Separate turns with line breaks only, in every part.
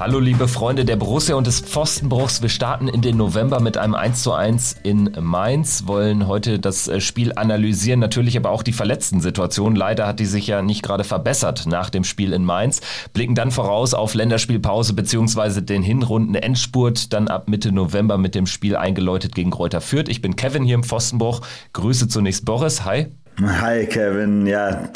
Hallo liebe Freunde der Borussia und des Pfostenbruchs. Wir starten in den November mit einem 1 zu 1 in Mainz, wollen heute das äh, Spiel analysieren, natürlich aber auch die verletzten Situationen. Leider hat die sich ja nicht gerade verbessert nach dem Spiel in Mainz. Blicken dann voraus auf Länderspielpause bzw. den Hinrunden Endspurt, dann ab Mitte November mit dem Spiel eingeläutet gegen Kräuter Fürth. Ich bin Kevin hier im Pfostenbruch. Grüße zunächst Boris. Hi.
Hi Kevin, ja,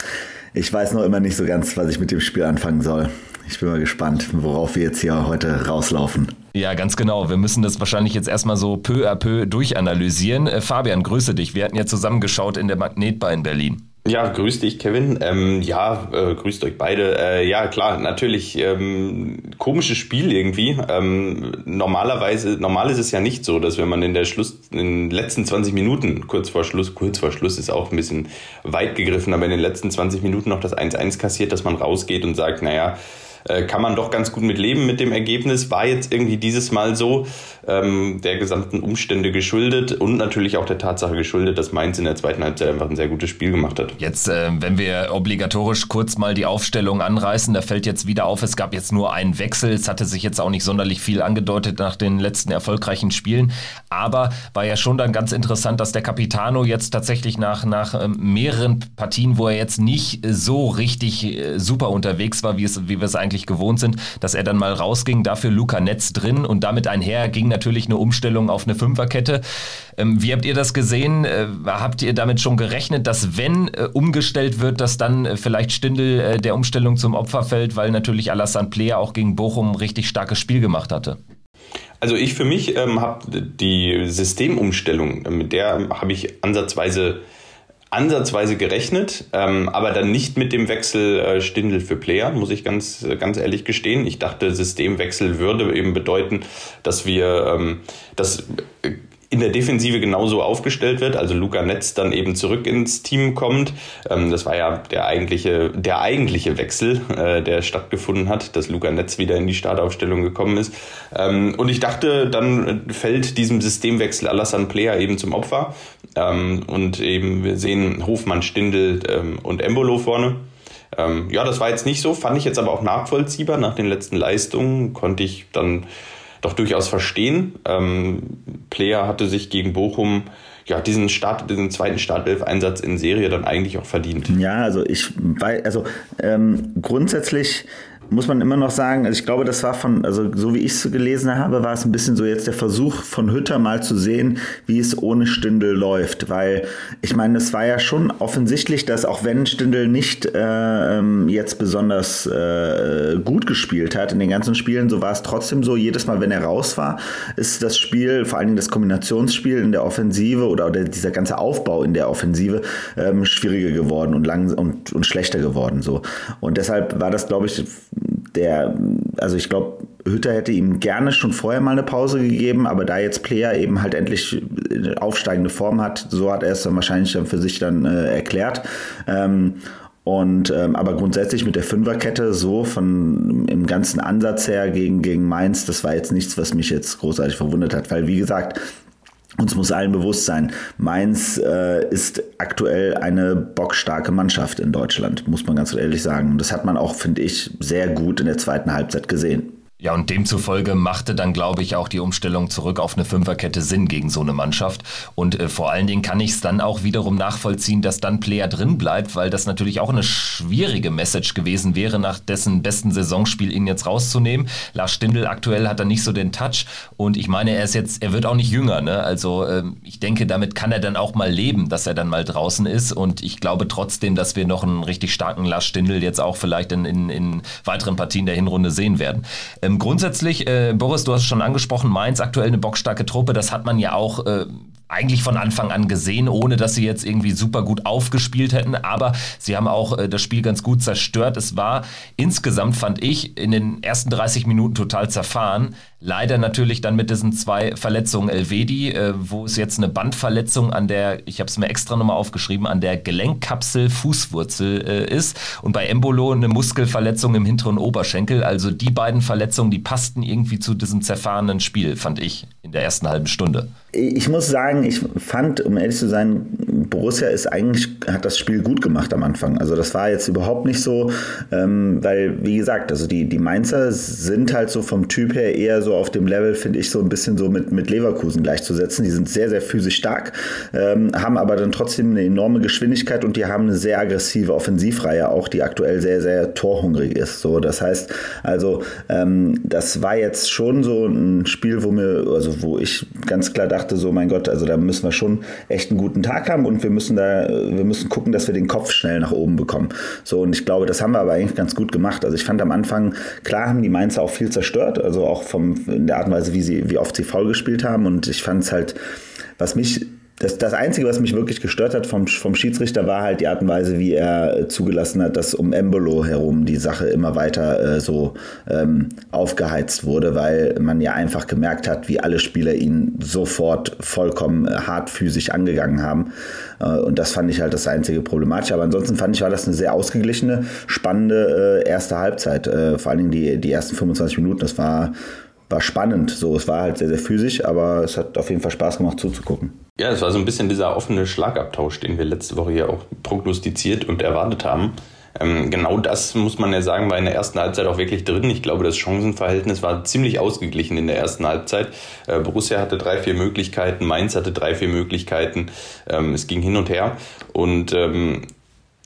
ich weiß noch immer nicht so ganz, was ich mit dem Spiel anfangen soll. Ich bin mal gespannt, worauf wir jetzt hier heute rauslaufen.
Ja, ganz genau. Wir müssen das wahrscheinlich jetzt erstmal so peu à peu durchanalysieren. Äh, Fabian, grüße dich. Wir hatten ja zusammengeschaut in der Magnetbar in Berlin.
Ja, grüß dich, Kevin. Ähm, ja, äh, grüßt euch beide. Äh, ja, klar, natürlich ähm, komisches Spiel irgendwie. Ähm, normalerweise, normal ist es ja nicht so, dass wenn man in der Schluss, in den letzten 20 Minuten, kurz vor Schluss, kurz vor Schluss ist auch ein bisschen weit gegriffen, aber in den letzten 20 Minuten noch das 1-1 kassiert, dass man rausgeht und sagt, naja, äh, kann man doch ganz gut mit leben mit dem Ergebnis. War jetzt irgendwie dieses Mal so ähm, der gesamten Umstände geschuldet und natürlich auch der Tatsache geschuldet, dass Mainz in der zweiten Halbzeit einfach ein sehr gutes Spiel gemacht hat.
Jetzt, äh, wenn wir obligatorisch kurz mal die Aufstellung anreißen, da fällt jetzt wieder auf, es gab jetzt nur einen Wechsel. Es hatte sich jetzt auch nicht sonderlich viel angedeutet nach den letzten erfolgreichen Spielen. Aber war ja schon dann ganz interessant, dass der Capitano jetzt tatsächlich nach, nach ähm, mehreren Partien, wo er jetzt nicht so richtig äh, super unterwegs war, wie, es, wie wir es eigentlich gewohnt sind, dass er dann mal rausging, dafür Luca Netz drin und damit einher ging natürlich eine Umstellung auf eine Fünferkette. Ähm, wie habt ihr das gesehen? Äh, habt ihr damit schon gerechnet, dass wenn äh, umgestellt wird, dass dann äh, vielleicht Stindel der Umstellung zum Opfer fällt, weil natürlich Alassane Player auch gegen Bochum ein richtig starkes Spiel gemacht hatte?
Also ich für mich ähm, habe die Systemumstellung, mit der habe ich ansatzweise ansatzweise gerechnet, ähm, aber dann nicht mit dem Wechsel äh, Stindel für Player, muss ich ganz, ganz ehrlich gestehen. Ich dachte, Systemwechsel würde eben bedeuten, dass wir ähm, das in der Defensive genauso aufgestellt wird, also Luca Netz dann eben zurück ins Team kommt. Ähm, das war ja der eigentliche, der eigentliche Wechsel, äh, der stattgefunden hat, dass Luca Netz wieder in die Startaufstellung gekommen ist. Ähm, und ich dachte, dann fällt diesem Systemwechsel Alassane Player eben zum Opfer. Ähm, und eben wir sehen Hofmann, Stindel und Embolo vorne. ja, das war jetzt nicht so, fand ich jetzt aber auch nachvollziehbar. Nach den letzten Leistungen konnte ich dann doch durchaus verstehen. Ähm, Player hatte sich gegen Bochum ja, diesen Start, diesen zweiten Startelf-Einsatz in Serie dann eigentlich auch verdient.
Ja, also ich weiß, also ähm, grundsätzlich muss man immer noch sagen, also ich glaube, das war von, also so wie ich es gelesen habe, war es ein bisschen so jetzt der Versuch von Hütter mal zu sehen, wie es ohne Stindel läuft. Weil ich meine, es war ja schon offensichtlich, dass auch wenn Stindel nicht äh, ähm, jetzt besonders äh, gut gespielt hat in den ganzen Spielen, so war es trotzdem so, jedes Mal, wenn er raus war, ist das Spiel, vor allen Dingen das Kombinationsspiel in der Offensive oder, oder dieser ganze Aufbau in der Offensive ähm, schwieriger geworden und lang und, und schlechter geworden. So. Und deshalb war das, glaube ich, der, also ich glaube, Hütter hätte ihm gerne schon vorher mal eine Pause gegeben, aber da jetzt Player eben halt endlich aufsteigende Form hat, so hat er es dann wahrscheinlich dann für sich dann äh, erklärt. Ähm, und ähm, aber grundsätzlich mit der Fünferkette so von im ganzen Ansatz her gegen, gegen Mainz, das war jetzt nichts, was mich jetzt großartig verwundert hat, weil wie gesagt, uns muss allen bewusst sein, Mainz äh, ist aktuell eine bockstarke Mannschaft in Deutschland, muss man ganz ehrlich sagen. Und das hat man auch, finde ich, sehr gut in der zweiten Halbzeit gesehen.
Ja, und demzufolge machte dann, glaube ich, auch die Umstellung zurück auf eine Fünferkette Sinn gegen so eine Mannschaft. Und äh, vor allen Dingen kann ich es dann auch wiederum nachvollziehen, dass dann Player drin bleibt, weil das natürlich auch eine schwierige Message gewesen wäre, nach dessen besten Saisonspiel ihn jetzt rauszunehmen. Lars Stindl aktuell hat er nicht so den Touch und ich meine, er ist jetzt, er wird auch nicht jünger, ne? Also äh, ich denke, damit kann er dann auch mal leben, dass er dann mal draußen ist. Und ich glaube trotzdem, dass wir noch einen richtig starken Lars Stindl jetzt auch vielleicht in, in, in weiteren Partien der Hinrunde sehen werden. Ähm, ähm, grundsätzlich, äh, Boris, du hast es schon angesprochen, Mainz aktuell eine bockstarke Truppe. Das hat man ja auch äh, eigentlich von Anfang an gesehen, ohne dass sie jetzt irgendwie super gut aufgespielt hätten. Aber sie haben auch äh, das Spiel ganz gut zerstört. Es war insgesamt, fand ich, in den ersten 30 Minuten total zerfahren. Leider natürlich dann mit diesen zwei Verletzungen Elvedi, äh, wo es jetzt eine Bandverletzung an der, ich habe es mir extra nochmal aufgeschrieben, an der Gelenkkapsel Fußwurzel äh, ist und bei Embolo eine Muskelverletzung im hinteren Oberschenkel. Also die beiden Verletzungen, die passten irgendwie zu diesem zerfahrenen Spiel, fand ich in der ersten halben Stunde.
Ich muss sagen, ich fand, um ehrlich zu sein, Borussia ist eigentlich, hat das Spiel gut gemacht am Anfang. Also das war jetzt überhaupt nicht so, ähm, weil, wie gesagt, also die, die Mainzer sind halt so vom Typ her eher so auf dem Level, finde ich, so ein bisschen so mit, mit Leverkusen gleichzusetzen. Die sind sehr, sehr physisch stark, ähm, haben aber dann trotzdem eine enorme Geschwindigkeit und die haben eine sehr aggressive Offensivreihe auch, die aktuell sehr, sehr torhungrig ist. So, das heißt, also ähm, das war jetzt schon so ein Spiel, wo mir, also wo ich ganz klar dachte, so, mein Gott, also da müssen wir schon echt einen guten Tag haben und wir müssen da, wir müssen gucken, dass wir den Kopf schnell nach oben bekommen. So, und ich glaube, das haben wir aber eigentlich ganz gut gemacht. Also ich fand am Anfang, klar haben die Mainzer auch viel zerstört, also auch vom, in der Art und Weise, wie sie, wie oft sie faul gespielt haben. Und ich fand es halt, was mich das, das Einzige, was mich wirklich gestört hat vom, vom Schiedsrichter, war halt die Art und Weise, wie er äh, zugelassen hat, dass um Embolo herum die Sache immer weiter äh, so ähm, aufgeheizt wurde, weil man ja einfach gemerkt hat, wie alle Spieler ihn sofort vollkommen äh, hart physisch angegangen haben. Äh, und das fand ich halt das einzige Problematische. Aber ansonsten fand ich, war das eine sehr ausgeglichene, spannende äh, erste Halbzeit. Äh, vor allen Dingen die, die ersten 25 Minuten. Das war war spannend. So, es war halt sehr, sehr physisch, aber es hat auf jeden Fall Spaß gemacht zuzugucken.
Ja, es war so ein bisschen dieser offene Schlagabtausch, den wir letzte Woche ja auch prognostiziert und erwartet haben. Ähm, genau das muss man ja sagen, war in der ersten Halbzeit auch wirklich drin. Ich glaube, das Chancenverhältnis war ziemlich ausgeglichen in der ersten Halbzeit. Äh, Borussia hatte drei, vier Möglichkeiten, Mainz hatte drei, vier Möglichkeiten. Ähm, es ging hin und her. Und ähm,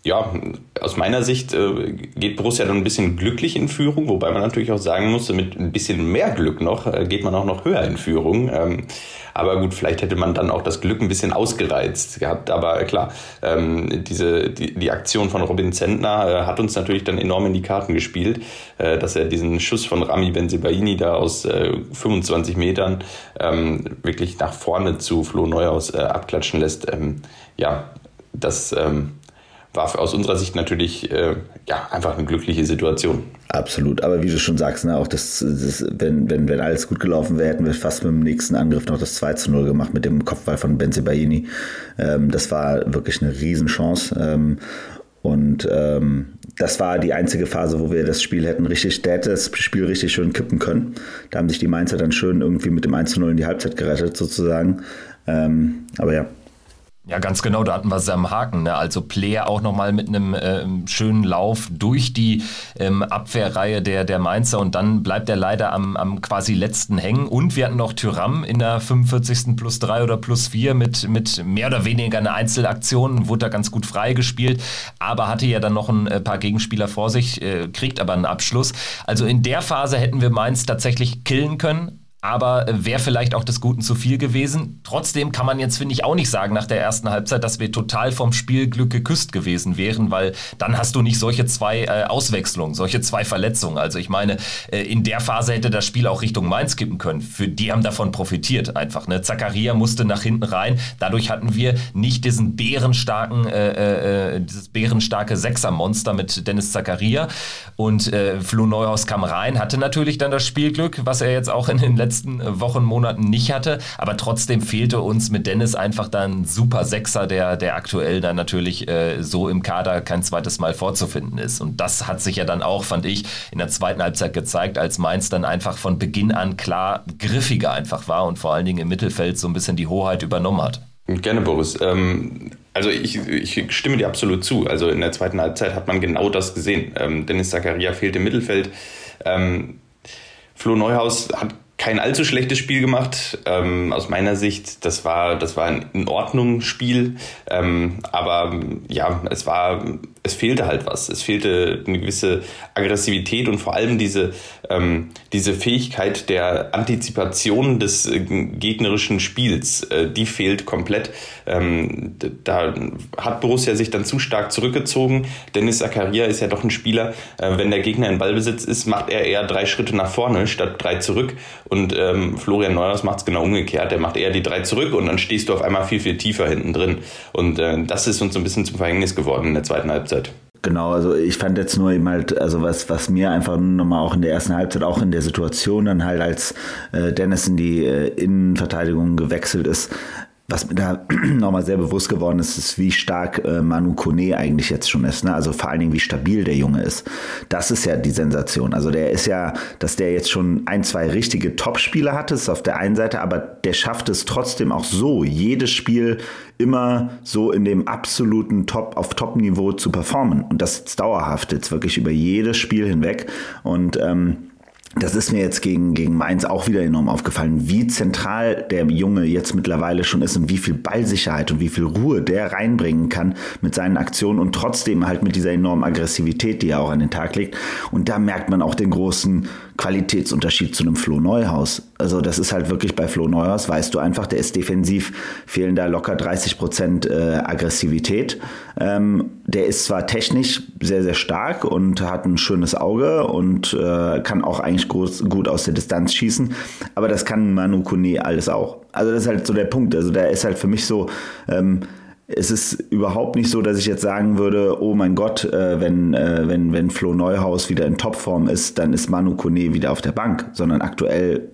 ja, aus meiner Sicht äh, geht Borussia dann ein bisschen glücklich in Führung, wobei man natürlich auch sagen muss, mit ein bisschen mehr Glück noch äh, geht man auch noch höher in Führung. Ähm, aber gut, vielleicht hätte man dann auch das Glück ein bisschen ausgereizt gehabt. Aber klar, ähm, diese, die, die Aktion von Robin Zentner äh, hat uns natürlich dann enorm in die Karten gespielt, äh, dass er diesen Schuss von Rami Benzebaini da aus äh, 25 Metern ähm, wirklich nach vorne zu Flo Neuhaus äh, abklatschen lässt. Ähm, ja, das ähm, war aus unserer Sicht natürlich äh, ja, einfach eine glückliche Situation.
Absolut, aber wie du schon sagst, ne, auch das, das, wenn, wenn, wenn alles gut gelaufen wäre, hätten wir fast mit dem nächsten Angriff noch das 2 zu 0 gemacht mit dem Kopfball von Benze Baini. Ähm, das war wirklich eine Riesenchance. Ähm, und ähm, das war die einzige Phase, wo wir das Spiel hätten richtig, der hätte das Spiel richtig schön kippen können. Da haben sich die Mainzer dann schön irgendwie mit dem 1 zu 0 in die Halbzeit gerettet, sozusagen. Ähm, aber ja,
ja, ganz genau, da hatten wir es am Haken. Ne? Also Player auch nochmal mit einem ähm, schönen Lauf durch die ähm, Abwehrreihe der, der Mainzer und dann bleibt er leider am, am quasi letzten hängen. Und wir hatten noch Tyram in der 45. plus 3 oder plus 4 mit, mit mehr oder weniger einer Einzelaktion, wurde da ganz gut freigespielt, aber hatte ja dann noch ein äh, paar Gegenspieler vor sich, äh, kriegt aber einen Abschluss. Also in der Phase hätten wir Mainz tatsächlich killen können aber wäre vielleicht auch des Guten zu viel gewesen. Trotzdem kann man jetzt, finde ich, auch nicht sagen nach der ersten Halbzeit, dass wir total vom Spielglück geküsst gewesen wären, weil dann hast du nicht solche zwei äh, Auswechslungen, solche zwei Verletzungen. Also ich meine, äh, in der Phase hätte das Spiel auch Richtung Mainz kippen können. Für die haben davon profitiert einfach. Ne? Zakaria musste nach hinten rein. Dadurch hatten wir nicht diesen bärenstarken, äh, äh, äh dieses bärenstarke Sechsermonster mit Dennis Zakaria. Und äh, Flo Neuhaus kam rein, hatte natürlich dann das Spielglück, was er jetzt auch in den letzten letzten äh, Wochen, Monaten nicht hatte. Aber trotzdem fehlte uns mit Dennis einfach dann super Sechser, der, der aktuell dann natürlich äh, so im Kader kein zweites Mal vorzufinden ist. Und das hat sich ja dann auch, fand ich, in der zweiten Halbzeit gezeigt, als Mainz dann einfach von Beginn an klar griffiger einfach war und vor allen Dingen im Mittelfeld so ein bisschen die Hoheit übernommen hat.
Gerne, Boris. Ähm, also ich, ich, stimme dir absolut zu. Also in der zweiten Halbzeit hat man genau das gesehen. Ähm, Dennis Zakaria fehlt im Mittelfeld. Ähm, Flo Neuhaus hat kein allzu schlechtes Spiel gemacht. Ähm, aus meiner Sicht, das war, das war ein in Ordnung Spiel. Ähm, aber ja, es war, es fehlte halt was. Es fehlte eine gewisse Aggressivität und vor allem diese, ähm, diese Fähigkeit der Antizipation des äh, gegnerischen Spiels. Äh, die fehlt komplett. Ähm, da hat Borussia sich dann zu stark zurückgezogen. Dennis Zakaria ist ja doch ein Spieler, äh, wenn der Gegner in Ballbesitz ist, macht er eher drei Schritte nach vorne statt drei zurück. Und ähm, Florian Neuhaus macht es genau umgekehrt. Der macht eher die drei zurück und dann stehst du auf einmal viel, viel tiefer hinten drin. Und äh, das ist uns so ein bisschen zum Verhängnis geworden in der zweiten Halbzeit.
Genau, also ich fand jetzt nur eben halt, also was, was mir einfach nochmal auch in der ersten Halbzeit, auch in der Situation dann halt, als äh, Dennis in die äh, Innenverteidigung gewechselt ist, was mir da nochmal sehr bewusst geworden ist, ist, wie stark äh, Manu Kone eigentlich jetzt schon ist. Ne? Also vor allen Dingen, wie stabil der Junge ist. Das ist ja die Sensation. Also der ist ja, dass der jetzt schon ein, zwei richtige Topspieler hat, ist auf der einen Seite, aber der schafft es trotzdem auch so, jedes Spiel immer so in dem absoluten Top, auf Top-Niveau zu performen. Und das ist dauerhaft jetzt wirklich über jedes Spiel hinweg. Und ähm, das ist mir jetzt gegen, gegen Mainz auch wieder enorm aufgefallen, wie zentral der Junge jetzt mittlerweile schon ist und wie viel Ballsicherheit und wie viel Ruhe der reinbringen kann mit seinen Aktionen und trotzdem halt mit dieser enormen Aggressivität, die er auch an den Tag legt. Und da merkt man auch den großen Qualitätsunterschied zu einem Flo Neuhaus. Also das ist halt wirklich bei Flo Neuhaus, weißt du einfach, der ist defensiv, fehlen da locker 30 Prozent äh, Aggressivität. Ähm, der ist zwar technisch sehr, sehr stark und hat ein schönes Auge und äh, kann auch eigentlich groß, gut aus der Distanz schießen, aber das kann Manu Kone alles auch. Also das ist halt so der Punkt. Also der ist halt für mich so... Ähm, es ist überhaupt nicht so, dass ich jetzt sagen würde, oh mein Gott, äh, wenn, äh, wenn, wenn Flo Neuhaus wieder in Topform ist, dann ist Manu Kone wieder auf der Bank, sondern aktuell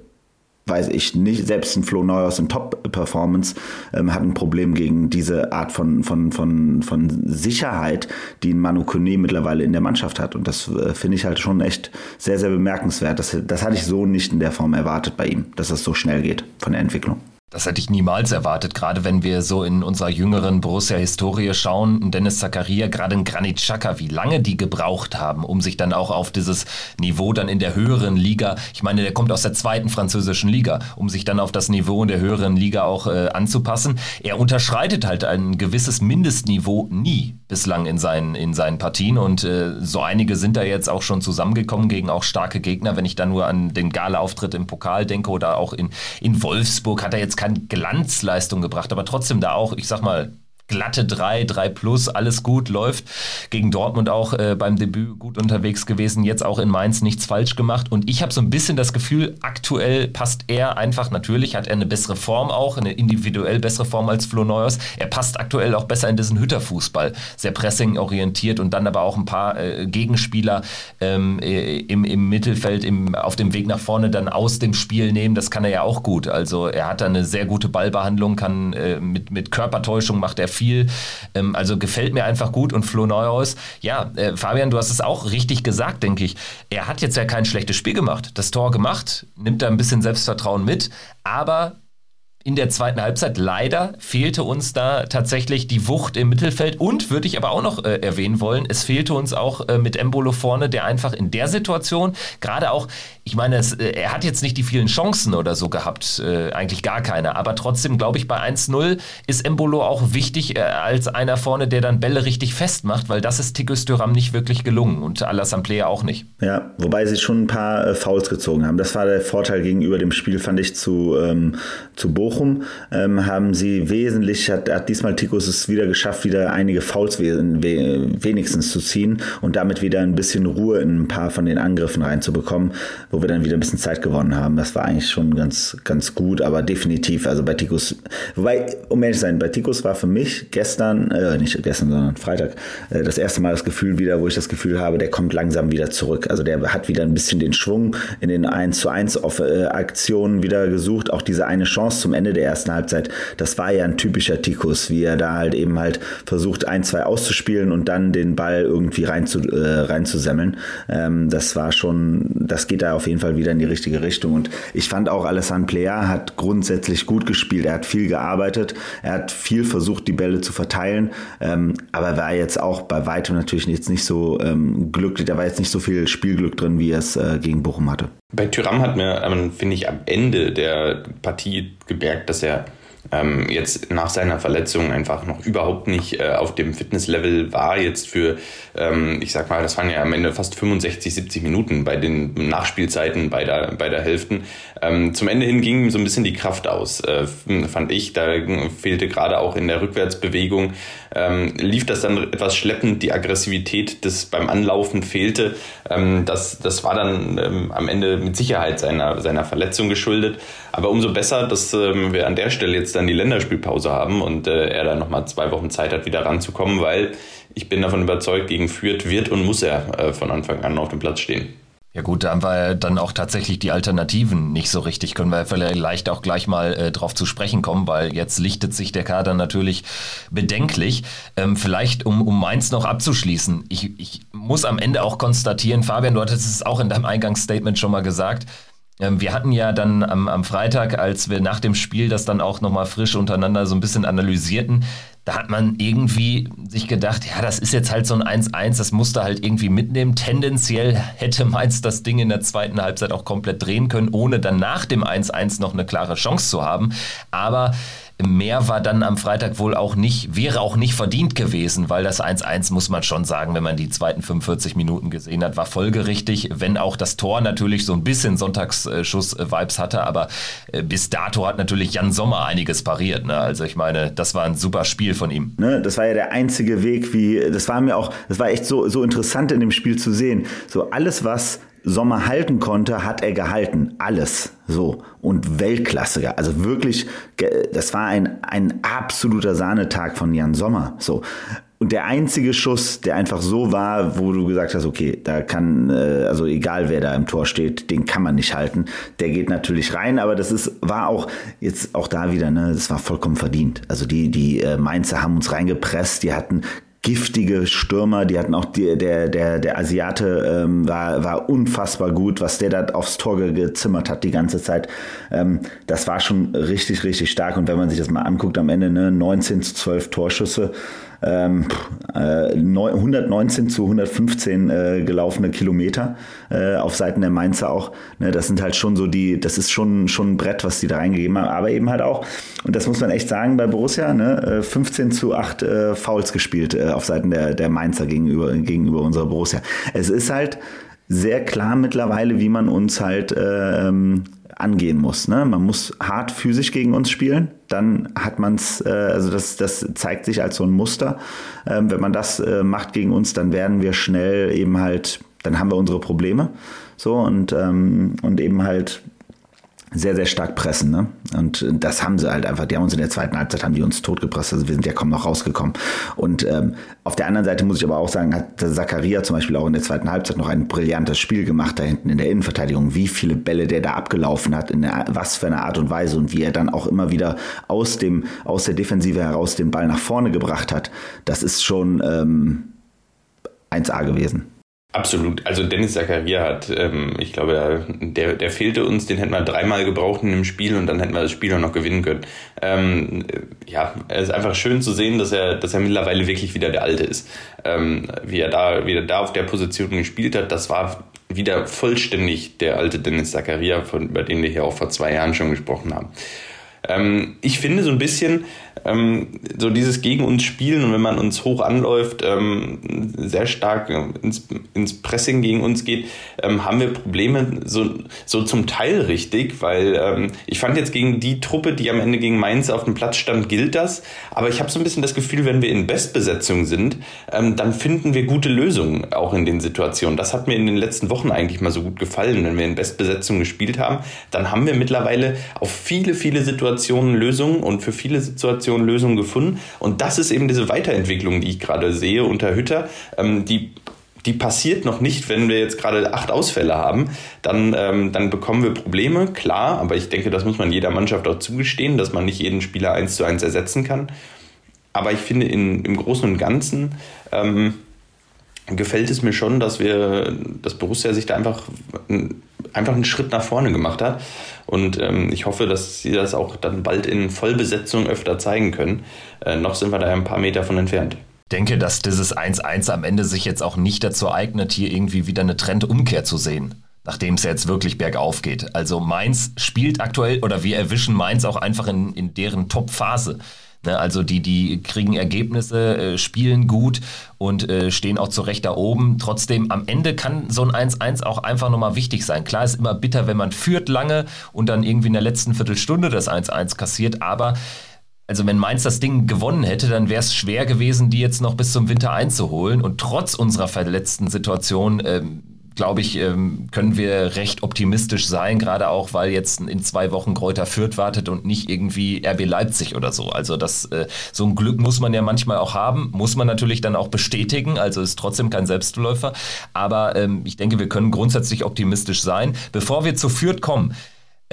weiß ich nicht, selbst ein Flo Neuhaus in Top-Performance ähm, hat ein Problem gegen diese Art von, von, von, von Sicherheit, die ein Manu Kone mittlerweile in der Mannschaft hat. Und das äh, finde ich halt schon echt sehr, sehr bemerkenswert. Das, das hatte ich so nicht in der Form erwartet bei ihm, dass das so schnell geht von der Entwicklung.
Das hätte ich niemals erwartet, gerade wenn wir so in unserer jüngeren Borussia-Historie schauen. Dennis Zakaria, gerade in Granit Xhaka, wie lange die gebraucht haben, um sich dann auch auf dieses Niveau dann in der höheren Liga, ich meine, der kommt aus der zweiten französischen Liga, um sich dann auf das Niveau in der höheren Liga auch äh, anzupassen. Er unterschreitet halt ein gewisses Mindestniveau nie bislang in seinen, in seinen Partien und äh, so einige sind da jetzt auch schon zusammengekommen gegen auch starke Gegner. Wenn ich dann nur an den Gala-Auftritt im Pokal denke oder auch in, in Wolfsburg hat er jetzt keine Glanzleistung gebracht, aber trotzdem da auch, ich sag mal, glatte 3, 3 plus, alles gut, läuft. Gegen Dortmund auch äh, beim Debüt gut unterwegs gewesen, jetzt auch in Mainz nichts falsch gemacht. Und ich habe so ein bisschen das Gefühl, aktuell passt er einfach, natürlich hat er eine bessere Form auch, eine individuell bessere Form als Flo Neuers. Er passt aktuell auch besser in diesen Hütterfußball, sehr pressing-orientiert und dann aber auch ein paar äh, Gegenspieler ähm, äh, im, im Mittelfeld im, auf dem Weg nach vorne dann aus dem Spiel nehmen. Das kann er ja auch gut. Also er hat da eine sehr gute Ballbehandlung, kann äh, mit, mit Körpertäuschung macht er viel viel. Ähm, also gefällt mir einfach gut. Und Flo Neuhaus, ja, äh, Fabian, du hast es auch richtig gesagt, denke ich. Er hat jetzt ja kein schlechtes Spiel gemacht. Das Tor gemacht, nimmt da ein bisschen Selbstvertrauen mit, aber in der zweiten Halbzeit leider fehlte uns da tatsächlich die Wucht im Mittelfeld und würde ich aber auch noch äh, erwähnen wollen, es fehlte uns auch äh, mit Embolo vorne, der einfach in der Situation, gerade auch, ich meine, es, äh, er hat jetzt nicht die vielen Chancen oder so gehabt, äh, eigentlich gar keine, aber trotzdem glaube ich, bei 1-0 ist Embolo auch wichtig äh, als einer vorne, der dann Bälle richtig festmacht, weil das ist Tikus Thuram nicht wirklich gelungen und Alassane Player auch nicht.
Ja, wobei sie schon ein paar äh, Fouls gezogen haben. Das war der Vorteil gegenüber dem Spiel, fand ich, zu, ähm, zu Bochum Bochum ähm, haben sie wesentlich, hat, hat diesmal Tikus es wieder geschafft, wieder einige Fouls we we wenigstens zu ziehen und damit wieder ein bisschen Ruhe in ein paar von den Angriffen reinzubekommen, wo wir dann wieder ein bisschen Zeit gewonnen haben. Das war eigentlich schon ganz, ganz gut, aber definitiv, also bei Tikus, wobei, um ehrlich zu sein, bei Tikus war für mich gestern, äh, nicht gestern, sondern Freitag, äh, das erste Mal das Gefühl wieder, wo ich das Gefühl habe, der kommt langsam wieder zurück. Also der hat wieder ein bisschen den Schwung in den 1 zu 1 äh, Aktionen wieder gesucht, auch diese eine Chance zum Ende Ende der ersten Halbzeit, das war ja ein typischer Tikus, wie er da halt eben halt versucht, ein, zwei auszuspielen und dann den Ball irgendwie rein äh, reinzusemmeln. Ähm, das war schon, das geht da auf jeden Fall wieder in die richtige Richtung. Und ich fand auch, Alessandro Plea hat grundsätzlich gut gespielt. Er hat viel gearbeitet, er hat viel versucht, die Bälle zu verteilen, ähm, aber er war jetzt auch bei weitem natürlich jetzt nicht so ähm, glücklich, da war jetzt nicht so viel Spielglück drin, wie er es äh, gegen Bochum hatte.
Bei Tyram hat mir, ähm, finde ich, am Ende der Partie gemerkt, dass er ähm, jetzt nach seiner Verletzung einfach noch überhaupt nicht äh, auf dem Fitnesslevel war jetzt für, ähm, ich sag mal, das waren ja am Ende fast 65, 70 Minuten bei den Nachspielzeiten bei der, Hälften. Ähm, zum Ende hin ging ihm so ein bisschen die Kraft aus, äh, fand ich. Da fehlte gerade auch in der Rückwärtsbewegung, ähm, lief das dann etwas schleppend, die Aggressivität des beim Anlaufen fehlte. Ähm, das, das war dann ähm, am Ende mit Sicherheit seiner, seiner Verletzung geschuldet. Aber umso besser, dass ähm, wir an der Stelle jetzt dann die Länderspielpause haben und äh, er dann nochmal zwei Wochen Zeit hat, wieder ranzukommen, weil ich bin davon überzeugt, gegen Fürth wird und muss er äh, von Anfang an auf dem Platz stehen.
Ja gut, da haben wir dann auch tatsächlich die Alternativen nicht so richtig. Können wir vielleicht auch gleich mal äh, drauf zu sprechen kommen, weil jetzt lichtet sich der Kader natürlich bedenklich. Ähm, vielleicht, um, um Mainz noch abzuschließen. Ich, ich muss am Ende auch konstatieren, Fabian, du hattest es auch in deinem Eingangsstatement schon mal gesagt, ähm, wir hatten ja dann am, am Freitag, als wir nach dem Spiel das dann auch nochmal frisch untereinander so ein bisschen analysierten, da hat man irgendwie sich gedacht, ja, das ist jetzt halt so ein 1-1, das musste halt irgendwie mitnehmen. Tendenziell hätte Mainz das Ding in der zweiten Halbzeit auch komplett drehen können, ohne dann nach dem 1-1 noch eine klare Chance zu haben. Aber Mehr war dann am Freitag wohl auch nicht, wäre auch nicht verdient gewesen, weil das 1-1 muss man schon sagen, wenn man die zweiten 45 Minuten gesehen hat, war folgerichtig, wenn auch das Tor natürlich so ein bisschen Sonntagsschuss-Vibes hatte, aber äh, bis dato hat natürlich Jan Sommer einiges pariert. Ne? Also ich meine, das war ein super Spiel von ihm.
Ne, das war ja der einzige Weg, wie, das war mir auch, das war echt so, so interessant in dem Spiel zu sehen. So alles, was Sommer halten konnte, hat er gehalten. Alles. So. Und Weltklasse. Also wirklich, das war ein, ein absoluter Sahnetag von Jan Sommer. So. Und der einzige Schuss, der einfach so war, wo du gesagt hast, okay, da kann, äh, also egal wer da im Tor steht, den kann man nicht halten. Der geht natürlich rein, aber das ist, war auch, jetzt auch da wieder, ne, das war vollkommen verdient. Also die, die äh, Mainzer haben uns reingepresst, die hatten giftige Stürmer, die hatten auch die, der der der Asiate ähm, war war unfassbar gut, was der da aufs Tor gezimmert hat die ganze Zeit. Ähm, das war schon richtig richtig stark und wenn man sich das mal anguckt am Ende ne 19 zu 12 Torschüsse ähm, äh, 119 zu 115 äh, gelaufene Kilometer äh, auf Seiten der Mainzer auch. Ne, das sind halt schon so die, das ist schon, schon ein Brett, was die da reingegeben haben, aber eben halt auch, und das muss man echt sagen bei Borussia, ne, 15 äh, zu 8 äh, Fouls gespielt äh, auf Seiten der, der Mainzer gegenüber, gegenüber unserer Borussia. Es ist halt sehr klar mittlerweile, wie man uns halt äh, ähm, angehen muss. Ne? Man muss hart physisch gegen uns spielen, dann hat man es, äh, also das, das zeigt sich als so ein Muster. Ähm, wenn man das äh, macht gegen uns, dann werden wir schnell eben halt, dann haben wir unsere Probleme. So und, ähm, und eben halt sehr, sehr stark pressen. Ne? Und das haben sie halt einfach, die haben uns in der zweiten Halbzeit haben die uns totgepresst. Also wir sind ja kaum noch rausgekommen. Und ähm, auf der anderen Seite muss ich aber auch sagen, hat Zakaria zum Beispiel auch in der zweiten Halbzeit noch ein brillantes Spiel gemacht da hinten in der Innenverteidigung. Wie viele Bälle der da abgelaufen hat, in der, was für eine Art und Weise und wie er dann auch immer wieder aus dem, aus der Defensive heraus den Ball nach vorne gebracht hat. Das ist schon ähm, 1A gewesen.
Absolut. Also Dennis Zakaria hat, ähm, ich glaube, der, der fehlte uns, den hätten wir dreimal gebraucht in dem Spiel und dann hätten wir das Spiel auch noch gewinnen können. Ähm, ja, es ist einfach schön zu sehen, dass er, dass er mittlerweile wirklich wieder der Alte ist. Ähm, wie er da, wie er da auf der Position gespielt hat, das war wieder vollständig der alte Dennis Zakaria, von, über den wir hier auch vor zwei Jahren schon gesprochen haben. Ähm, ich finde so ein bisschen, ähm, so dieses gegen uns spielen und wenn man uns hoch anläuft, ähm, sehr stark ins, ins Pressing gegen uns geht, ähm, haben wir Probleme so, so zum Teil richtig, weil ähm, ich fand jetzt gegen die Truppe, die am Ende gegen Mainz auf dem Platz stand, gilt das, aber ich habe so ein bisschen das Gefühl, wenn wir in Bestbesetzung sind, ähm, dann finden wir gute Lösungen auch in den Situationen. Das hat mir in den letzten Wochen eigentlich mal so gut gefallen, wenn wir in Bestbesetzung gespielt haben, dann haben wir mittlerweile auf viele, viele Situationen Lösungen und für viele Situationen Situation Lösungen gefunden. Und das ist eben diese Weiterentwicklung, die ich gerade sehe unter Hütter. Ähm, die die passiert noch nicht, wenn wir jetzt gerade acht Ausfälle haben. Dann, ähm, dann bekommen wir Probleme, klar, aber ich denke, das muss man jeder Mannschaft auch zugestehen, dass man nicht jeden Spieler eins zu eins ersetzen kann. Aber ich finde, in, im Großen und Ganzen ähm, gefällt es mir schon, dass wir, dass Borussia sich da einfach, einfach einen Schritt nach vorne gemacht hat. Und ähm, ich hoffe, dass sie das auch dann bald in Vollbesetzung öfter zeigen können. Äh, noch sind wir da ein paar Meter von entfernt
denke, dass dieses 1-1 am Ende sich jetzt auch nicht dazu eignet, hier irgendwie wieder eine Trendumkehr zu sehen. nachdem es jetzt wirklich bergauf geht. Also Mainz spielt aktuell oder wir erwischen Mainz auch einfach in, in deren Top-Phase. Ne, also die, die kriegen Ergebnisse, äh, spielen gut und äh, stehen auch zu Recht da oben. Trotzdem, am Ende kann so ein 1-1 auch einfach nochmal wichtig sein. Klar ist immer bitter, wenn man führt lange und dann irgendwie in der letzten Viertelstunde das 1-1 kassiert, aber also wenn Mainz das Ding gewonnen hätte, dann wäre es schwer gewesen, die jetzt noch bis zum Winter einzuholen. Und trotz unserer verletzten Situation ähm, glaube ich, ähm, können wir recht optimistisch sein, gerade auch, weil jetzt in zwei Wochen Kräuter Fürth wartet und nicht irgendwie RB Leipzig oder so. Also das, äh, so ein Glück muss man ja manchmal auch haben, muss man natürlich dann auch bestätigen, also ist trotzdem kein Selbstläufer. Aber ähm, ich denke, wir können grundsätzlich optimistisch sein. Bevor wir zu Fürth kommen,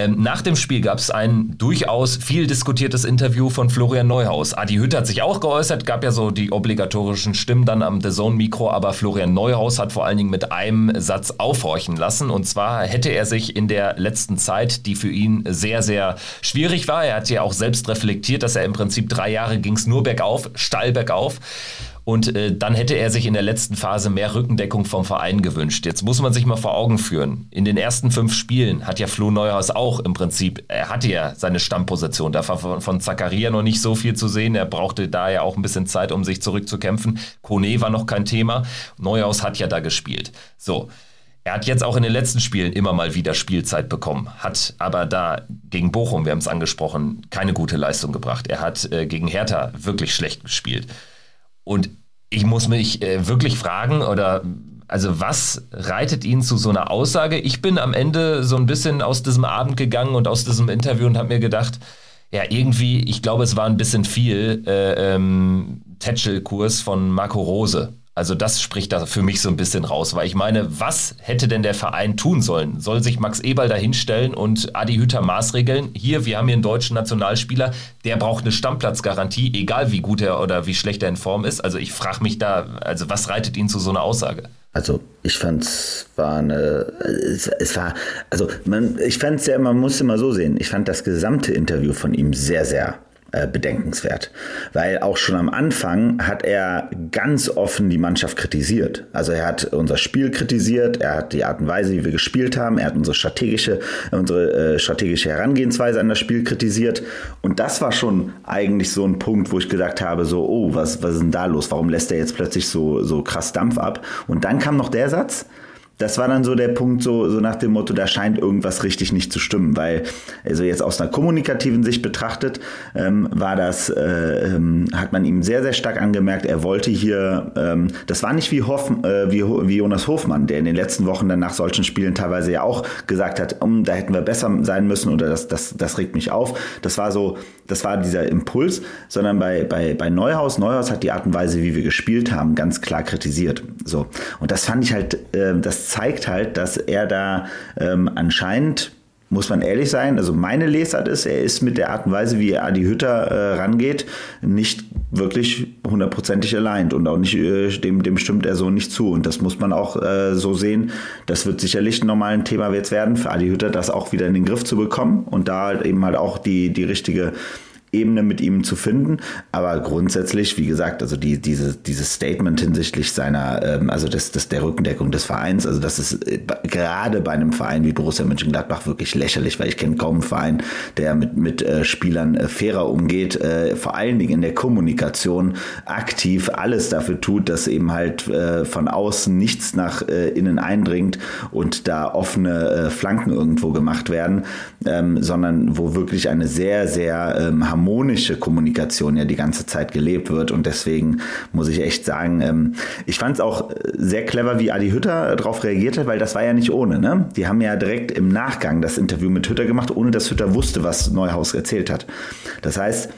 nach dem Spiel gab es ein durchaus viel diskutiertes Interview von Florian Neuhaus. Adi Hütter hat sich auch geäußert, gab ja so die obligatorischen Stimmen dann am The Zone Mikro, aber Florian Neuhaus hat vor allen Dingen mit einem Satz aufhorchen lassen. Und zwar hätte er sich in der letzten Zeit, die für ihn sehr, sehr schwierig war, er hat ja auch selbst reflektiert, dass er im Prinzip drei Jahre ging es nur bergauf, steil bergauf. Und äh, dann hätte er sich in der letzten Phase mehr Rückendeckung vom Verein gewünscht. Jetzt muss man sich mal vor Augen führen. In den ersten fünf Spielen hat ja Flo Neuhaus auch im Prinzip, er hatte ja seine Stammposition. Da war von, von Zakaria noch nicht so viel zu sehen. Er brauchte da ja auch ein bisschen Zeit, um sich zurückzukämpfen. Kone war noch kein Thema. Neuhaus hat ja da gespielt. So. Er hat jetzt auch in den letzten Spielen immer mal wieder Spielzeit bekommen, hat aber da gegen Bochum, wir haben es angesprochen, keine gute Leistung gebracht. Er hat äh, gegen Hertha wirklich schlecht gespielt. Und ich muss mich äh, wirklich fragen oder also was reitet ihn zu so einer Aussage? Ich bin am Ende so ein bisschen aus diesem Abend gegangen und aus diesem Interview und habe mir gedacht, ja, irgendwie, ich glaube, es war ein bisschen viel äh, ähm, Tetschel-Kurs von Marco Rose. Also das spricht da für mich so ein bisschen raus, weil ich meine, was hätte denn der Verein tun sollen? Soll sich Max Eberl da hinstellen und Adi Hütter maßregeln? Hier, wir haben hier einen deutschen Nationalspieler, der braucht eine Stammplatzgarantie, egal wie gut er oder wie schlecht er in Form ist. Also ich frage mich da, also was reitet ihn zu so einer Aussage?
Also ich fand es war eine, es, es war, also man, ich fand es ja, man muss immer so sehen, ich fand das gesamte Interview von ihm sehr, sehr äh, bedenkenswert. Weil auch schon am Anfang hat er ganz offen die Mannschaft kritisiert. Also er hat unser Spiel kritisiert, er hat die Art und Weise, wie wir gespielt haben, er hat unsere strategische, unsere äh, strategische Herangehensweise an das Spiel kritisiert. Und das war schon eigentlich so ein Punkt, wo ich gedacht habe, so, oh, was, was ist denn da los? Warum lässt er jetzt plötzlich so, so krass Dampf ab? Und dann kam noch der Satz, das war dann so der Punkt, so, so nach dem Motto, da scheint irgendwas richtig nicht zu stimmen, weil, also jetzt aus einer kommunikativen Sicht betrachtet, ähm, war das, äh, ähm, hat man ihm sehr, sehr stark angemerkt, er wollte hier, ähm, das war nicht wie, Hoff, äh, wie, wie Jonas Hofmann, der in den letzten Wochen dann nach solchen Spielen teilweise ja auch gesagt hat, um, da hätten wir besser sein müssen oder das, das, das regt mich auf. Das war so, das war dieser Impuls, sondern bei, bei, bei Neuhaus, Neuhaus hat die Art und Weise, wie wir gespielt haben, ganz klar kritisiert. So. Und das fand ich halt, äh, das zeigt halt, dass er da ähm, anscheinend muss man ehrlich sein, also meine Lesart ist, er ist mit der Art und Weise, wie Adi Hütter äh, rangeht, nicht wirklich hundertprozentig allein und auch nicht, äh, dem, dem stimmt er so nicht zu. Und das muss man auch äh, so sehen. Das wird sicherlich ein normales Thema jetzt werden für Adi Hütter, das auch wieder in den Griff zu bekommen und da halt eben halt auch die, die richtige Ebene mit ihm zu finden. Aber grundsätzlich, wie gesagt, also die, diese, dieses Statement hinsichtlich seiner, ähm, also des, des, der Rückendeckung des Vereins, also das ist äh, gerade bei einem Verein wie Borussia Mönchengladbach wirklich lächerlich, weil ich kenne kaum einen Verein, der mit, mit äh, Spielern äh, fairer umgeht, äh, vor allen Dingen in der Kommunikation aktiv alles dafür tut, dass eben halt äh, von außen nichts nach innen eindringt und da offene Flanken irgendwo gemacht werden, ähm, sondern wo wirklich eine sehr, sehr ähm, harmonische Kommunikation ja die ganze Zeit gelebt wird. Und deswegen muss ich echt sagen, ähm, ich fand es auch sehr clever, wie Adi Hütter darauf reagiert hat, weil das war ja nicht ohne. Ne? Die haben ja direkt im Nachgang das Interview mit Hütter gemacht, ohne dass Hütter wusste, was Neuhaus erzählt hat. Das heißt,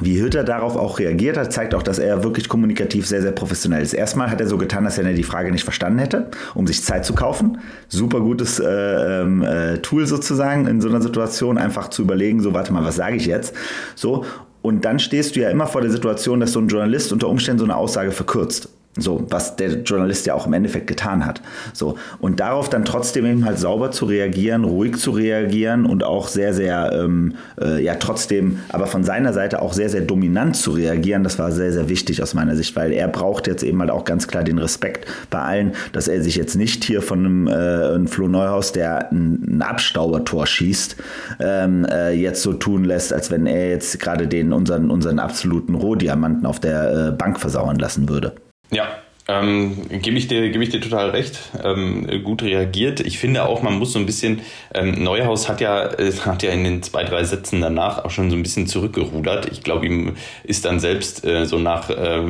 wie Hütter darauf auch reagiert hat, zeigt auch, dass er wirklich kommunikativ sehr, sehr professionell ist. Erstmal hat er so getan, dass er die Frage nicht verstanden hätte, um sich Zeit zu kaufen. Super gutes äh, ähm, äh, Tool sozusagen in so einer Situation, einfach zu überlegen, so warte mal, was sage ich jetzt? So. Und dann stehst du ja immer vor der Situation, dass so ein Journalist unter Umständen so eine Aussage verkürzt. So, was der Journalist ja auch im Endeffekt getan hat. So, und darauf dann trotzdem eben halt sauber zu reagieren, ruhig zu reagieren und auch sehr, sehr, ähm, äh, ja, trotzdem, aber von seiner Seite auch sehr, sehr dominant zu reagieren, das war sehr, sehr wichtig aus meiner Sicht, weil er braucht jetzt eben halt auch ganz klar den Respekt bei allen, dass er sich jetzt nicht hier von einem, äh, einem Flo Neuhaus, der ein, ein Abstaubertor schießt, ähm, äh, jetzt so tun lässt, als wenn er jetzt gerade den unseren, unseren absoluten Rohdiamanten auf der äh, Bank versauern lassen würde.
Ja, ähm, Gebe ich, dir, geb ich dir total recht. Ähm, gut reagiert. Ich finde auch, man muss so ein bisschen, ähm, Neuhaus hat ja, äh, hat ja in den zwei, drei Sätzen danach auch schon so ein bisschen zurückgerudert. Ich glaube, ihm ist dann selbst äh, so nach, äh,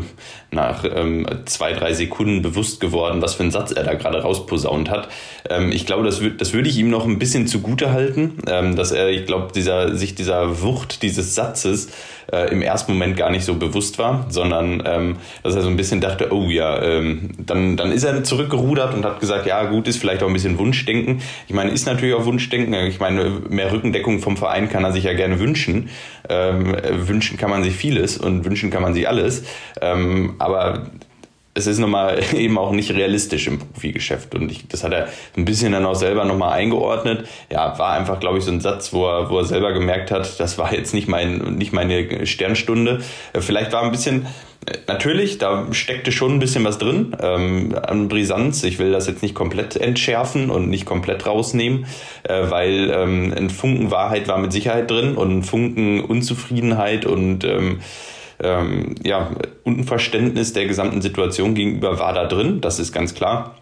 nach ähm, zwei, drei Sekunden bewusst geworden, was für einen Satz er da gerade rausposaunt hat. Ähm, ich glaube, das, das würde ich ihm noch ein bisschen zugute halten, ähm, dass er, ich glaube, dieser, sich dieser Wucht dieses Satzes äh, im ersten Moment gar nicht so bewusst war, sondern ähm, dass er so ein bisschen dachte, oh ja, ähm, dann, dann ist er zurückgerudert und hat gesagt, ja gut, ist vielleicht auch ein bisschen Wunschdenken. Ich meine, ist natürlich auch Wunschdenken. Ich meine, mehr Rückendeckung vom Verein kann er sich ja gerne wünschen. Ähm, wünschen kann man sich vieles und wünschen kann man sich alles. Ähm, aber es ist nochmal eben auch nicht realistisch im Profigeschäft. Und ich, das hat er ein bisschen dann auch selber nochmal eingeordnet. Ja, war einfach, glaube ich, so ein Satz, wo er, wo er selber gemerkt hat, das war jetzt nicht, mein, nicht meine Sternstunde. Äh, vielleicht war ein bisschen, äh, natürlich, da steckte schon ein bisschen was drin ähm, an Brisanz. Ich will das jetzt nicht komplett entschärfen und nicht komplett rausnehmen, äh, weil ähm, ein Funken Wahrheit war mit Sicherheit drin und ein Funken Unzufriedenheit und ähm, ähm, ja, Unverständnis der gesamten Situation gegenüber war da drin, das ist ganz klar.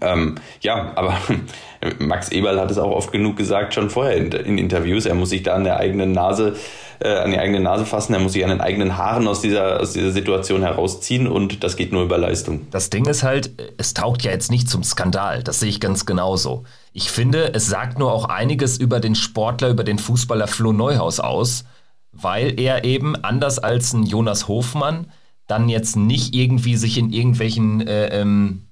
Ähm, ja, aber Max Eberl hat es auch oft genug gesagt, schon vorher in, in Interviews. Er muss sich da an der eigenen Nase, äh, an die eigene Nase fassen, er muss sich an den eigenen Haaren aus dieser, aus dieser Situation herausziehen und das geht nur über Leistung.
Das Ding ist halt, es taugt ja jetzt nicht zum Skandal. Das sehe ich ganz genauso. Ich finde, es sagt nur auch einiges über den Sportler, über den Fußballer Flo Neuhaus aus weil er eben anders als ein Jonas Hofmann dann jetzt nicht irgendwie sich in irgendwelchen äh, ähm,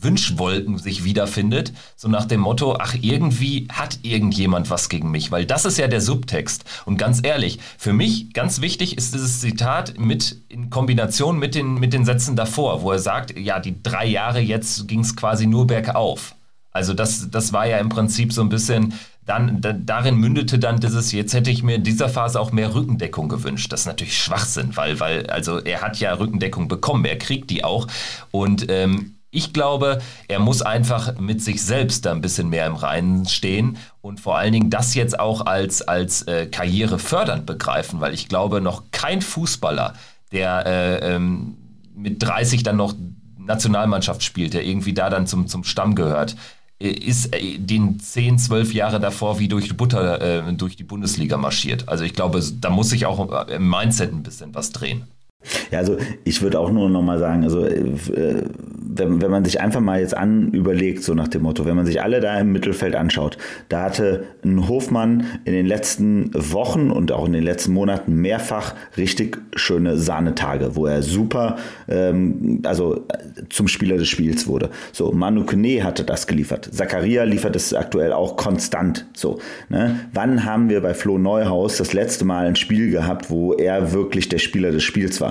Wünschwolken sich wiederfindet, so nach dem Motto, ach, irgendwie hat irgendjemand was gegen mich, weil das ist ja der Subtext. Und ganz ehrlich, für mich ganz wichtig ist dieses Zitat mit in Kombination mit den, mit den Sätzen davor, wo er sagt, ja, die drei Jahre jetzt ging es quasi nur bergauf. Also das, das war ja im Prinzip so ein bisschen, dann, da, darin mündete dann dieses, jetzt hätte ich mir in dieser Phase auch mehr Rückendeckung gewünscht. Das ist natürlich Schwachsinn, weil, weil, also er hat ja Rückendeckung bekommen, er kriegt die auch. Und ähm, ich glaube, er muss einfach mit sich selbst da ein bisschen mehr im Reinen stehen und vor allen Dingen das jetzt auch als, als äh, Karriere fördernd begreifen, weil ich glaube, noch kein Fußballer, der äh, ähm, mit 30 dann noch Nationalmannschaft spielt, der irgendwie da dann zum, zum Stamm gehört, ist äh, den 10, 12 Jahre davor wie durch die Butter äh, durch die Bundesliga marschiert. Also ich glaube, da muss sich auch im Mindset ein bisschen was drehen.
Ja, also ich würde auch nur noch mal sagen, also äh, wenn, wenn man sich einfach mal jetzt an überlegt, so nach dem Motto, wenn man sich alle da im Mittelfeld anschaut, da hatte ein Hofmann in den letzten Wochen und auch in den letzten Monaten mehrfach richtig schöne Sahnetage, wo er super, ähm, also zum Spieler des Spiels wurde. So, Manu Kone hatte das geliefert. Zakaria liefert es aktuell auch konstant. So, ne? Wann haben wir bei Flo Neuhaus das letzte Mal ein Spiel gehabt, wo er wirklich der Spieler des Spiels war?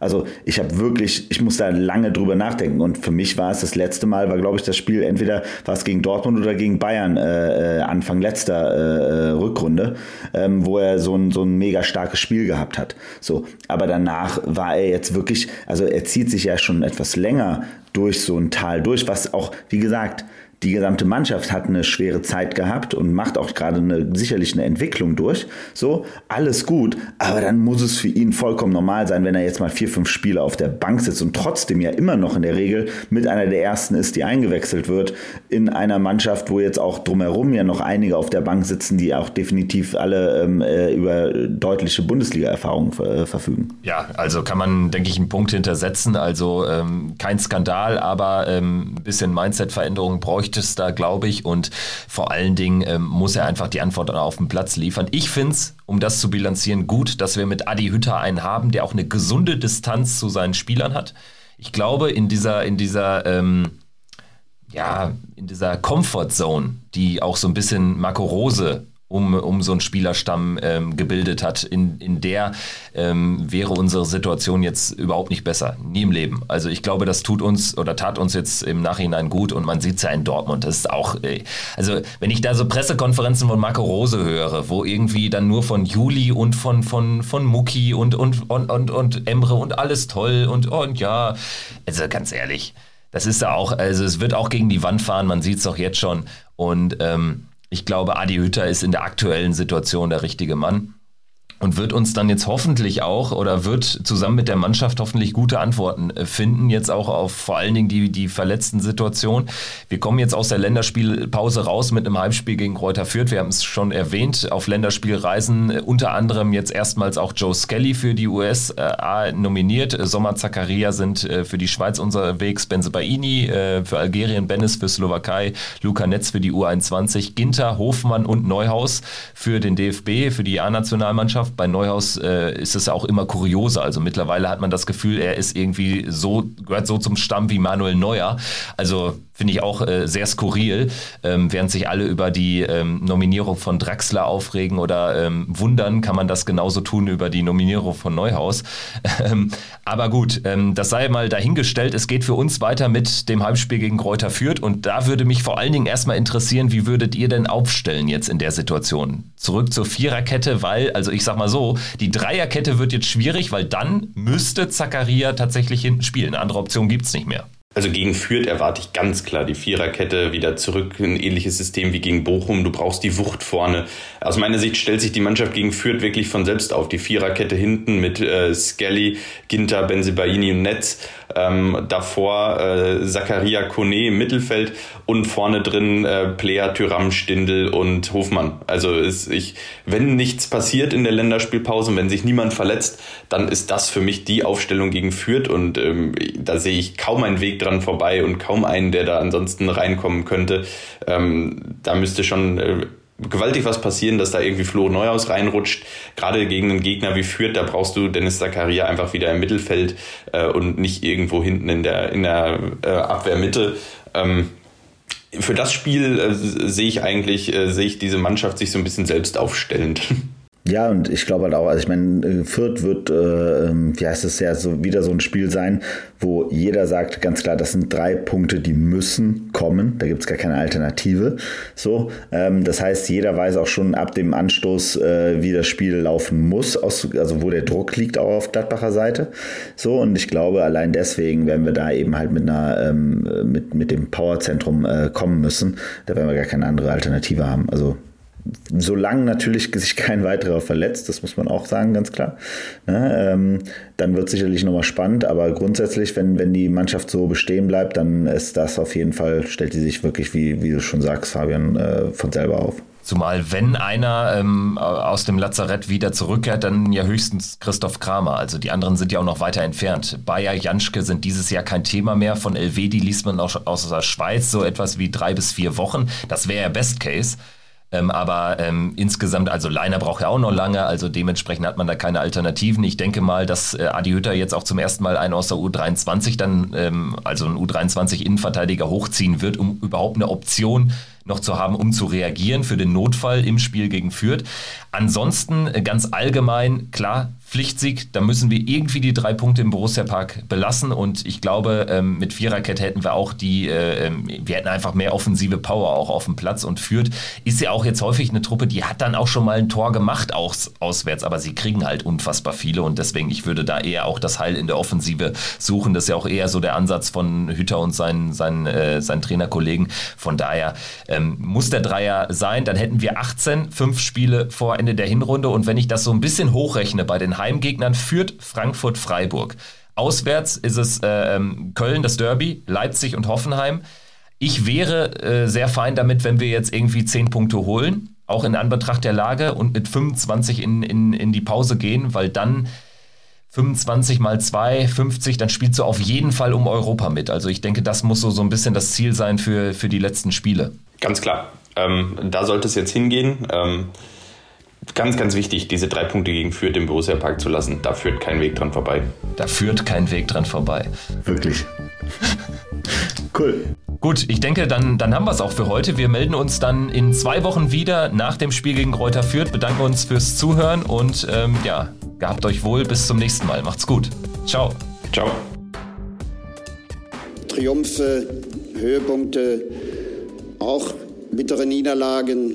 Also ich habe wirklich, ich muss da lange drüber nachdenken. Und für mich war es das letzte Mal, war glaube ich das Spiel entweder war es gegen Dortmund oder gegen Bayern äh, äh, Anfang letzter äh, Rückrunde, ähm, wo er so ein, so ein mega starkes Spiel gehabt hat. So, aber danach war er jetzt wirklich, also er zieht sich ja schon etwas länger durch so ein Tal durch, was auch, wie gesagt, die gesamte Mannschaft hat eine schwere Zeit gehabt und macht auch gerade eine, sicherlich eine Entwicklung durch. So, alles gut. Aber dann muss es für ihn vollkommen normal sein, wenn er jetzt mal vier, fünf Spiele auf der Bank sitzt und trotzdem ja immer noch in der Regel mit einer der ersten ist, die eingewechselt wird, in einer Mannschaft, wo jetzt auch drumherum ja noch einige auf der Bank sitzen, die auch definitiv alle ähm, äh, über deutliche Bundesliga-Erfahrungen äh, verfügen.
Ja, also kann man, denke ich, einen Punkt hintersetzen. Also ähm, kein Skandal, aber ähm, ein bisschen Mindset-Veränderung bräuchte da, glaube ich. Und vor allen Dingen ähm, muss er einfach die Antwort auf dem Platz liefern. Ich finde es, um das zu bilanzieren, gut, dass wir mit Adi Hütter einen haben, der auch eine gesunde Distanz zu seinen Spielern hat. Ich glaube, in dieser, in dieser, ähm, ja, in dieser Comfort Zone, die auch so ein bisschen Marco Rose um, um so einen Spielerstamm ähm, gebildet hat. In, in der ähm, wäre unsere Situation jetzt überhaupt nicht besser. Nie im Leben. Also ich glaube, das tut uns oder tat uns jetzt im Nachhinein gut und man sieht es ja in Dortmund. Das ist auch, äh, also wenn ich da so Pressekonferenzen von Marco Rose höre, wo irgendwie dann nur von Juli und von, von, von Muki und, und, und, und, und Emre und alles toll und, und ja, also ganz ehrlich, das ist ja auch, also es wird auch gegen die Wand fahren, man sieht es doch jetzt schon. Und ähm, ich glaube, Adi Hütter ist in der aktuellen Situation der richtige Mann und wird uns dann jetzt hoffentlich auch oder wird zusammen mit der Mannschaft hoffentlich gute Antworten äh, finden, jetzt auch auf vor allen Dingen die, die verletzten Situation. Wir kommen jetzt aus der Länderspielpause raus mit einem Heimspiel gegen Kräuter Fürth. Wir haben es schon erwähnt, auf Länderspielreisen äh, unter anderem jetzt erstmals auch Joe Skelly für die USA nominiert. Sommer Zakaria sind äh, für die Schweiz unterwegs, Benzebaini für Algerien, Bennis für Slowakei, Luca Netz für die U21, Ginter, Hofmann und Neuhaus für den DFB, für die A-Nationalmannschaft. Mannschaft. Bei Neuhaus äh, ist es ja auch immer kurioser. Also mittlerweile hat man das Gefühl, er ist irgendwie so, gehört so zum Stamm wie Manuel Neuer. Also finde ich auch äh, sehr skurril, ähm, während sich alle über die ähm, Nominierung von Draxler aufregen oder ähm, wundern, kann man das genauso tun über die Nominierung von Neuhaus. Ähm, aber gut, ähm, das sei mal dahingestellt. Es geht für uns weiter mit dem Heimspiel gegen Kräuter Fürth und da würde mich vor allen Dingen erstmal interessieren, wie würdet ihr denn aufstellen jetzt in der Situation? Zurück zur Viererkette, weil, also ich sag mal so, die Dreierkette wird jetzt schwierig, weil dann müsste Zakaria tatsächlich hinten spielen. Eine andere Option gibt es nicht mehr.
Also gegen Fürth erwarte ich ganz klar die Viererkette wieder zurück, ein ähnliches System wie gegen Bochum. Du brauchst die Wucht vorne. Aus meiner Sicht stellt sich die Mannschaft gegen Fürth wirklich von selbst auf. Die Viererkette hinten mit äh, Skelly, Ginter, Benzebaini und Netz. Ähm, davor äh, Zakaria Kone im Mittelfeld und vorne drin äh, Player, Tyram, Stindel und Hofmann. Also ist ich, wenn nichts passiert in der Länderspielpause, wenn sich niemand verletzt, dann ist das für mich die Aufstellung gegen Fürth und ähm, da sehe ich kaum einen Weg dran vorbei und kaum einen, der da ansonsten reinkommen könnte. Ähm, da müsste schon äh, gewaltig was passieren, dass da irgendwie Flo Neuhaus reinrutscht. Gerade gegen einen Gegner wie Fürth, da brauchst du Dennis Zakaria einfach wieder im Mittelfeld äh, und nicht irgendwo hinten in der, in der äh, Abwehrmitte. Ähm, für das Spiel äh, sehe ich eigentlich, äh, sehe ich diese Mannschaft sich so ein bisschen selbst aufstellend.
Ja, und ich glaube halt auch, also ich meine, äh, Fürth wird, äh, ähm, wie heißt es ja, so wieder so ein Spiel sein, wo jeder sagt ganz klar, das sind drei Punkte, die müssen kommen. Da gibt es gar keine Alternative. So, ähm, das heißt, jeder weiß auch schon ab dem Anstoß, äh, wie das Spiel laufen muss, aus, also wo der Druck liegt auch auf Gladbacher Seite. So, und ich glaube, allein deswegen werden wir da eben halt mit einer, ähm, mit, mit dem Powerzentrum äh, kommen müssen. Da werden wir gar keine andere Alternative haben. Also solange natürlich sich kein weiterer verletzt, das muss man auch sagen, ganz klar, ne, ähm, dann wird sicherlich nochmal spannend, aber grundsätzlich, wenn, wenn die Mannschaft so bestehen bleibt, dann ist das auf jeden Fall, stellt die sich wirklich, wie, wie du schon sagst, Fabian, äh, von selber auf.
Zumal, wenn einer ähm, aus dem Lazarett wieder zurückkehrt, dann ja höchstens Christoph Kramer. Also die anderen sind ja auch noch weiter entfernt. Bayer, Janschke sind dieses Jahr kein Thema mehr. Von die liest man auch aus der Schweiz so etwas wie drei bis vier Wochen. Das wäre ja Best Case. Ähm, aber ähm, insgesamt, also Leiner braucht ja auch noch lange, also dementsprechend hat man da keine Alternativen. Ich denke mal, dass äh, Adi Hütter jetzt auch zum ersten Mal einen aus der U23 dann, ähm, also einen U23-Innenverteidiger hochziehen wird, um überhaupt eine Option noch zu haben, um zu reagieren für den Notfall im Spiel gegen Fürth. Ansonsten äh, ganz allgemein, klar, Pflichtsieg, da müssen wir irgendwie die drei Punkte im Borussia Park belassen. Und ich glaube, ähm, mit Viererkette hätten wir auch die, äh, ähm, wir hätten einfach mehr offensive Power auch auf dem Platz. Und führt, ist ja auch jetzt häufig eine Truppe, die hat dann auch schon mal ein Tor gemacht aus, auswärts, aber sie kriegen halt unfassbar viele. Und deswegen, ich würde da eher auch das Heil in der Offensive suchen, das ist ja auch eher so der Ansatz von Hütter und seinen, seinen, äh, seinen Trainerkollegen, von daher ähm, muss der Dreier sein, dann hätten wir 18, fünf Spiele vor Ende der Hinrunde. Und wenn ich das so ein bisschen hochrechne bei den Heimgegnern führt Frankfurt Freiburg. Auswärts ist es äh, ähm, Köln, das Derby, Leipzig und Hoffenheim. Ich wäre äh, sehr fein damit, wenn wir jetzt irgendwie 10 Punkte holen, auch in Anbetracht der Lage und mit 25 in, in, in die Pause gehen, weil dann 25 mal 2, 50, dann spielst du auf jeden Fall um Europa mit. Also ich denke, das muss so, so ein bisschen das Ziel sein für, für die letzten Spiele.
Ganz klar. Ähm, da sollte es jetzt hingehen. Ähm ganz, ganz wichtig, diese drei Punkte gegen Fürth im Borussia Park zu lassen. Da führt kein Weg dran vorbei.
Da führt kein Weg dran vorbei.
Wirklich. cool.
Gut, ich denke, dann, dann haben wir es auch für heute. Wir melden uns dann in zwei Wochen wieder nach dem Spiel gegen Reuter Fürth. Bedanken uns fürs Zuhören und ähm, ja, gehabt euch wohl. Bis zum nächsten Mal. Macht's gut. Ciao.
Ciao.
Triumphe, Höhepunkte, auch bittere Niederlagen,